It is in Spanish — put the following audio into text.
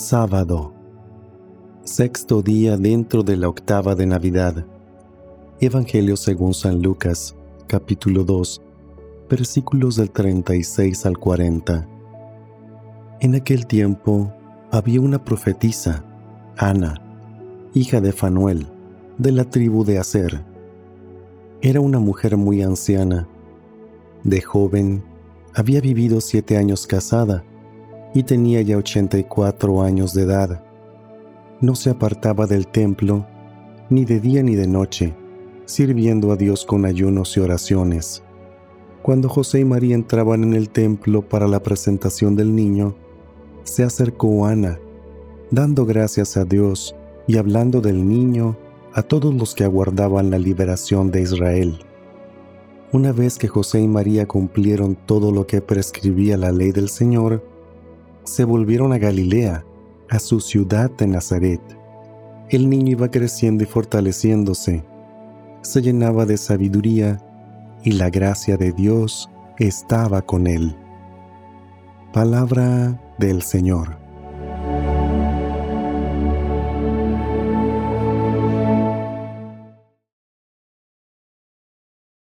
Sábado. Sexto día dentro de la octava de Navidad. Evangelio según San Lucas, capítulo 2, versículos del 36 al 40. En aquel tiempo había una profetisa, Ana, hija de Fanuel, de la tribu de Aser. Era una mujer muy anciana. De joven, había vivido siete años casada y tenía ya 84 años de edad. No se apartaba del templo, ni de día ni de noche, sirviendo a Dios con ayunos y oraciones. Cuando José y María entraban en el templo para la presentación del niño, se acercó Ana, dando gracias a Dios y hablando del niño a todos los que aguardaban la liberación de Israel. Una vez que José y María cumplieron todo lo que prescribía la ley del Señor, se volvieron a Galilea, a su ciudad de Nazaret. El niño iba creciendo y fortaleciéndose, se llenaba de sabiduría y la gracia de Dios estaba con él. Palabra del Señor.